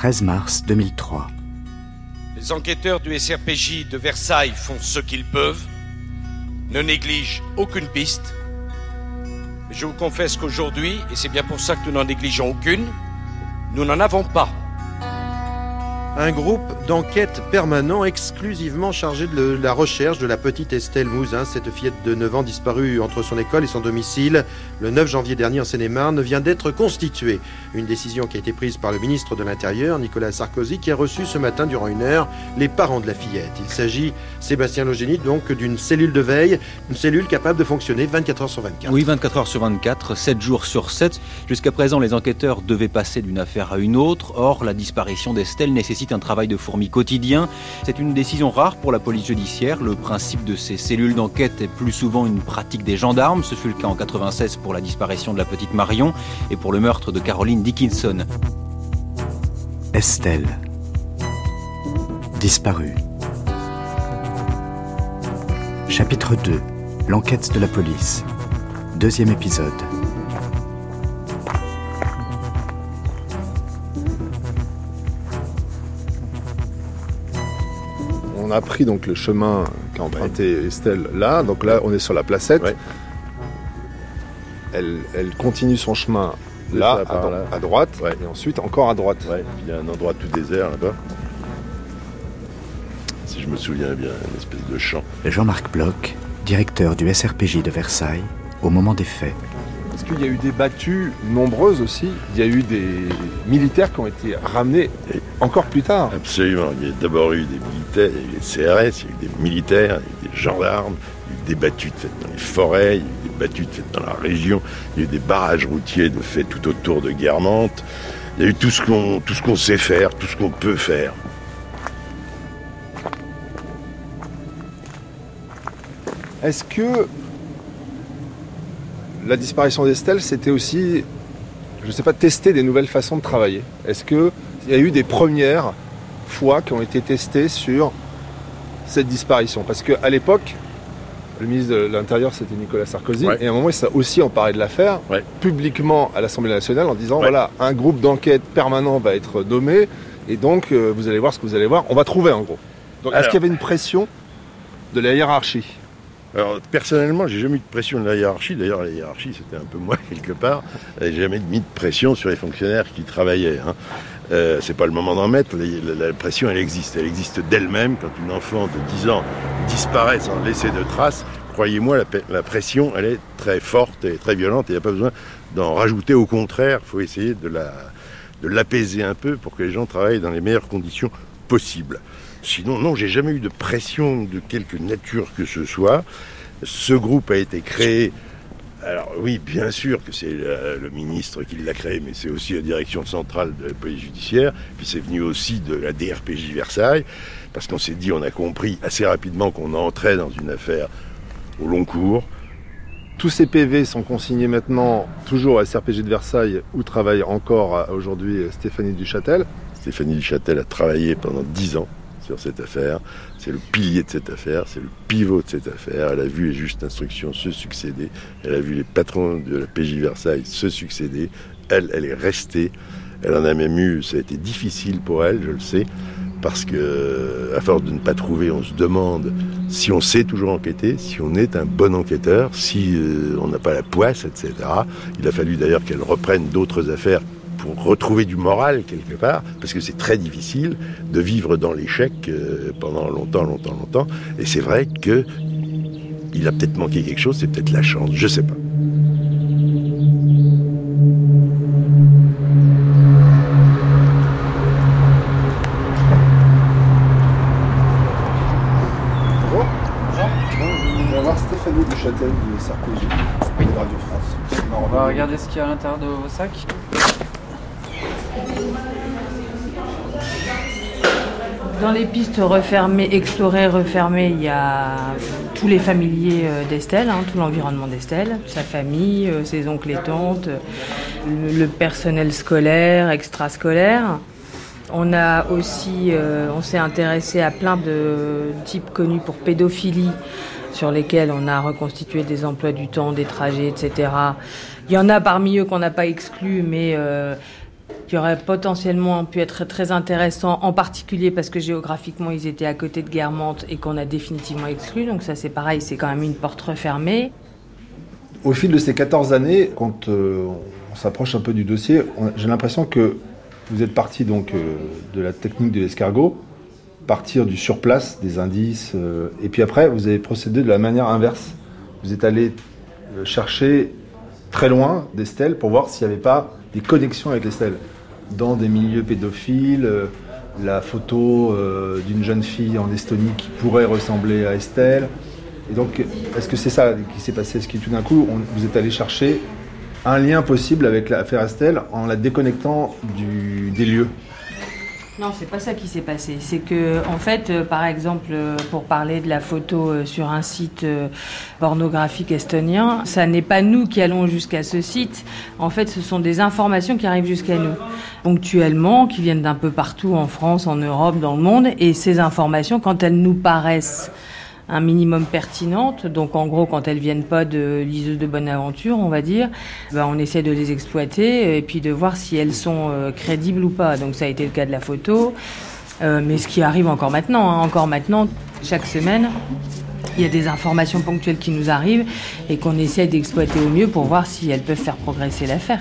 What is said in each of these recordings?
13 mars 2003. Les enquêteurs du SRPJ de Versailles font ce qu'ils peuvent, ne négligent aucune piste. Je vous confesse qu'aujourd'hui, et c'est bien pour ça que nous n'en négligeons aucune, nous n'en avons pas. Un groupe d'enquête permanent exclusivement chargé de la recherche de la petite Estelle Mouzin, cette fillette de 9 ans disparue entre son école et son domicile le 9 janvier dernier en Seine-et-Marne vient d'être constitué. Une décision qui a été prise par le ministre de l'Intérieur, Nicolas Sarkozy, qui a reçu ce matin durant une heure les parents de la fillette. Il s'agit, Sébastien Logénie, donc d'une cellule de veille, une cellule capable de fonctionner 24 heures sur 24. Oui, 24 heures sur 24, 7 jours sur 7. Jusqu'à présent, les enquêteurs devaient passer d'une affaire à une autre. Or, la disparition d'Estelle nécessite un travail de fourmi quotidien. C'est une décision rare pour la police judiciaire. Le principe de ces cellules d'enquête est plus souvent une pratique des gendarmes. Ce fut le cas en 96 pour la disparition de la petite Marion et pour le meurtre de Caroline Dickinson. Estelle. Disparue. Chapitre 2. L'enquête de la police. Deuxième épisode. On a pris donc le chemin qu'a emprunté Estelle là. Donc là, on est sur la placette. Elle, elle continue son chemin là, à, dro- là. à droite, Ouais. et ensuite encore à droite. Ouais, puis il y a un endroit tout désert là-bas. Si je me souviens bien, une espèce de champ. Jean-Marc Bloch, directeur du SRPJ de Versailles, au moment des faits. Parce qu'il y a eu des battues nombreuses aussi. Il y a eu des militaires qui ont été ramenés encore plus tard. Absolument. Il y a d'abord eu des militaires, il y a eu des CRS, il y a eu des militaires, il y a eu des gendarmes, il y a eu des battues faites dans les forêts, il y a eu des battues faites dans la région, il y a eu des barrages routiers de faits tout autour de Guermantes. Il y a eu tout ce qu'on tout ce qu'on sait faire, tout ce qu'on peut faire. Est-ce que la disparition d'Estelle, c'était aussi, je ne sais pas, tester des nouvelles façons de travailler Est-ce qu'il y a eu des premières fois qui ont été testées sur cette disparition? Parce qu'à l'époque, le ministre de l'Intérieur, c'était Nicolas Sarkozy, Ouais. et à un moment, il s'est aussi emparé de l'affaire, Ouais. publiquement à l'Assemblée nationale, en disant, Ouais. voilà, un groupe d'enquête permanent va être nommé, et donc, euh, vous allez voir ce que vous allez voir, on va trouver en gros. Donc, est-ce qu'il y avait une pression de la hiérarchie? Alors personnellement, j'ai jamais eu de pression de la hiérarchie. D'ailleurs, la hiérarchie, c'était un peu moi quelque part. J'ai jamais mis de pression sur les fonctionnaires qui travaillaient. Hein. Euh, c'est pas le moment d'en mettre. La, pression, elle existe. Elle existe d'elle-même. Quand une enfant de 10 ans disparaît sans laisser de traces, croyez-moi, la, la pression, elle est très forte et très violente. Il n'y a pas besoin d'en rajouter. Au contraire, il faut essayer de l'apaiser un peu pour que les gens travaillent dans les meilleures conditions possibles. Sinon, non, j'ai jamais eu de pression de quelque nature que ce soit. Ce groupe a été créé. Alors oui, bien sûr que c'est le, le ministre qui l'a créé, mais c'est aussi la direction centrale de la police judiciaire. Puis c'est venu aussi de la DRPJ Versailles, parce qu'on s'est dit, on a compris assez rapidement qu'on entrait dans une affaire au long cours. Tous ces PV sont consignés maintenant toujours à SRPG de Versailles où travaille encore aujourd'hui Stéphanie Duchâtel. Stéphanie Duchâtel a travaillé pendant dix ans sur cette affaire. C'est le pilier de cette affaire, c'est le pivot de cette affaire. Elle a vu les justes instructions se succéder. Elle a vu les patrons de la PJ Versailles se succéder. Elle, elle est restée. Elle en a même eu, ça a été difficile pour elle, je le sais, parce que, à force de ne pas trouver, on se demande si on sait toujours enquêter, si on est un bon enquêteur, si euh, on n'a pas la poisse, etc. Il a fallu d'ailleurs qu'elle reprenne d'autres affaires pour retrouver du moral quelque part, parce que c'est très difficile de vivre dans l'échec euh, pendant longtemps, longtemps, longtemps. Et c'est vrai que il a peut-être manqué quelque chose, c'est peut-être la chance, je sais pas. Stéphanie Duchâtel du SRPJ de Radio France. On va regarder ce qu'il y a à l'intérieur de vos sacs. Dans les pistes refermées, explorées, refermées, il y a tous les familiers euh, d'Estelle, hein, tout l'environnement d'Estelle, sa famille, euh, ses oncles et tantes, euh, le, personnel scolaire, extrascolaire. On a aussi, on s'est intéressé à plein de types connus pour pédophilie, sur lesquels on a reconstitué des emplois du temps, des trajets, etc. Il y en a parmi eux qu'on n'a pas exclus, mais qui aurait potentiellement pu être très intéressant, en particulier parce que géographiquement ils étaient à côté de Guermantes et qu'on a définitivement exclu. Donc ça c'est pareil, c'est quand même une porte refermée. Au fil de ces 14 années, quand euh, on s'approche un peu du dossier, j'ai l'impression que vous êtes parti donc euh, de la technique de l'escargot, partir du surplace, des indices, euh, et puis après vous avez procédé de la manière inverse. Vous êtes allé chercher très loin des stèles pour voir s'il n'y avait pas des connexions avec les stèles. Dans des milieux pédophiles, euh, la photo euh, d'une jeune fille en Estonie qui pourrait ressembler à Estelle. Et donc, est-ce que c'est ça qui s'est passé? Est-ce que tout d'un coup, vous êtes allé chercher un lien possible avec l'affaire Estelle en la déconnectant des lieux? Non, c'est pas ça qui s'est passé. C'est que, en fait, euh, par exemple, euh, pour parler de la photo euh, sur un site pornographique estonien, ça n'est pas nous qui allons jusqu'à ce site. En fait, ce sont des informations qui arrivent jusqu'à nous, ponctuellement, qui viennent d'un peu partout en France, en Europe, dans le monde. Et ces informations, quand elles nous paraissent un minimum pertinente. Donc en gros, quand elles viennent pas de liseuses de bonne aventure, on va dire, ben, on essaie de les exploiter et puis de voir si elles sont euh, crédibles ou pas. Donc ça a été le cas de la photo. Euh, mais ce qui arrive encore maintenant, hein, encore maintenant, chaque semaine, il y a des informations ponctuelles qui nous arrivent et qu'on essaie d'exploiter au mieux pour voir si elles peuvent faire progresser l'affaire.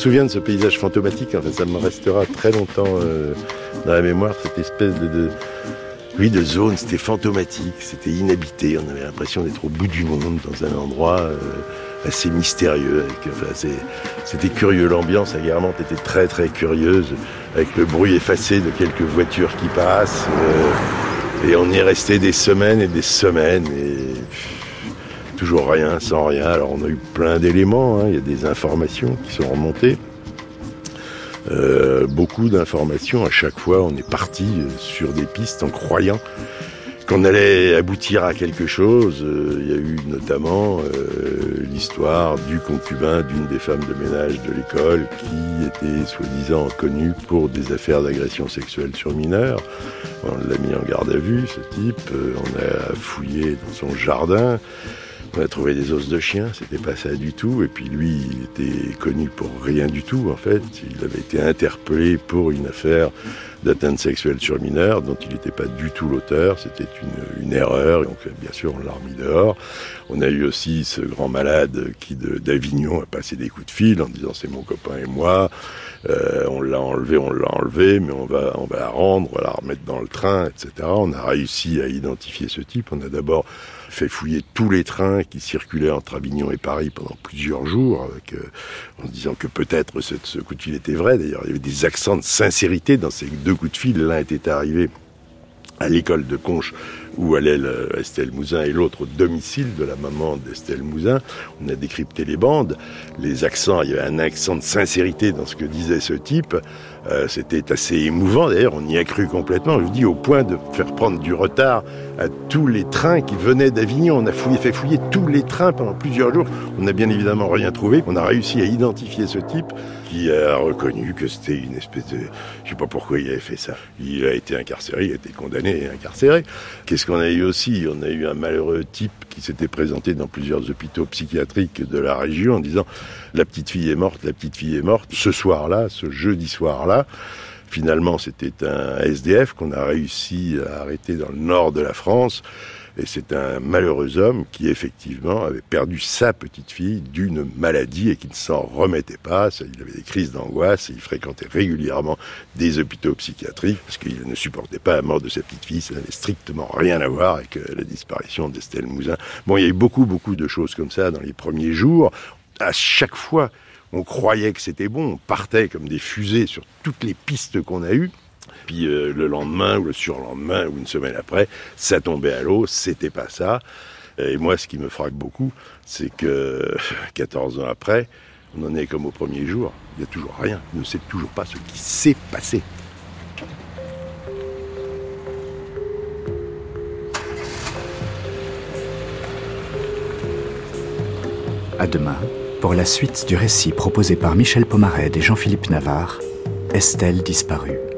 Souviens de ce paysage fantomatique, enfin, ça me restera très longtemps euh, dans la mémoire, cette espèce de, oui, de zone, c'était fantomatique, c'était inhabité, on avait l'impression d'être au bout du monde, dans un endroit euh, assez mystérieux. c'était curieux, l'ambiance à Guermantes était très très curieuse, avec le bruit effacé de quelques voitures qui passent. Euh, et on y est resté des semaines et des semaines. Toujours rien, sans rien. Alors on a eu plein d'éléments, hein. il y a des informations qui sont remontées. Euh, beaucoup d'informations, à chaque fois on est parti euh, sur des pistes en croyant qu'on allait aboutir à quelque chose. Euh, il y a eu notamment l'histoire du concubin d'une des femmes de ménage de l'école qui était soi-disant connu pour des affaires d'agression sexuelle sur mineurs. On l'a mis en garde à vue, ce type. On a fouillé dans son jardin. On a trouvé des os de chien, c'était pas ça du tout. Et puis lui, il était connu pour rien du tout, en fait. Il avait été interpellé pour une affaire d'atteinte sexuelle sur mineur dont il n'était pas du tout l'auteur. C'était une, une, erreur. Donc, bien sûr, on l'a remis dehors. On a eu aussi ce grand malade qui, d'Avignon, a passé des coups de fil en disant c'est mon copain et moi. Euh, on l'a enlevé, on l'a enlevé, mais on va, on va la rendre, on va la remettre dans le train, etc. On a réussi à identifier ce type. On a d'abord fait fouiller tous les trains qui circulaient entre Avignon et Paris pendant plusieurs jours, euh, en disant que peut-être ce, ce, coup de fil était vrai. D'ailleurs, il y avait des accents de sincérité dans ces deux coups de fil. L'un était arrivé à l'école de Conches où allait Estelle Mouzin et l'autre au domicile de la maman d'Estelle Mouzin. On a décrypté les bandes, les accents, il y avait un accent de sincérité dans ce que disait ce type. Euh, c'était assez émouvant, d'ailleurs on y a cru complètement, je vous dis, au point de faire prendre du retard à tous les trains qui venaient d'Avignon. On a fouillé, fait fouiller tous les trains pendant plusieurs jours. On n'a bien évidemment rien trouvé. On a réussi à identifier ce type qui a reconnu que c'était une espèce de... Je sais pas pourquoi il avait fait ça. Il a été incarcéré, il a été condamné et incarcéré. Qu'est-ce qu'on a eu aussi? On a eu un malheureux type qui s'était présenté dans plusieurs hôpitaux psychiatriques de la région en disant la petite fille est morte, la petite fille est morte. Ce soir-là, ce jeudi soir-là, finalement c'était un SDF qu'on a réussi à arrêter dans le nord de la France. Et c'est un malheureux homme qui, effectivement, avait perdu sa petite fille d'une maladie et qui ne s'en remettait pas. Il avait des crises d'angoisse et il fréquentait régulièrement des hôpitaux psychiatriques parce qu'il ne supportait pas la mort de sa petite fille. Ça n'avait strictement rien à voir avec euh, la disparition d'Estelle Mouzin. Bon, il y a eu beaucoup, beaucoup de choses comme ça dans les premiers jours. À chaque fois, on croyait que c'était bon. On partait comme des fusées sur toutes les pistes qu'on a eues. Puis euh, le lendemain ou le surlendemain ou une semaine après, ça tombait à l'eau, c'était pas ça. Et moi, ce qui me frappe beaucoup, c'est que 14 ans après, on en est comme au premier jour. Il n'y a toujours rien. On ne sait toujours pas ce qui s'est passé. À demain pour la suite du récit proposé par Michel Pomared et Jean-Philippe Navarre, Estelle disparue.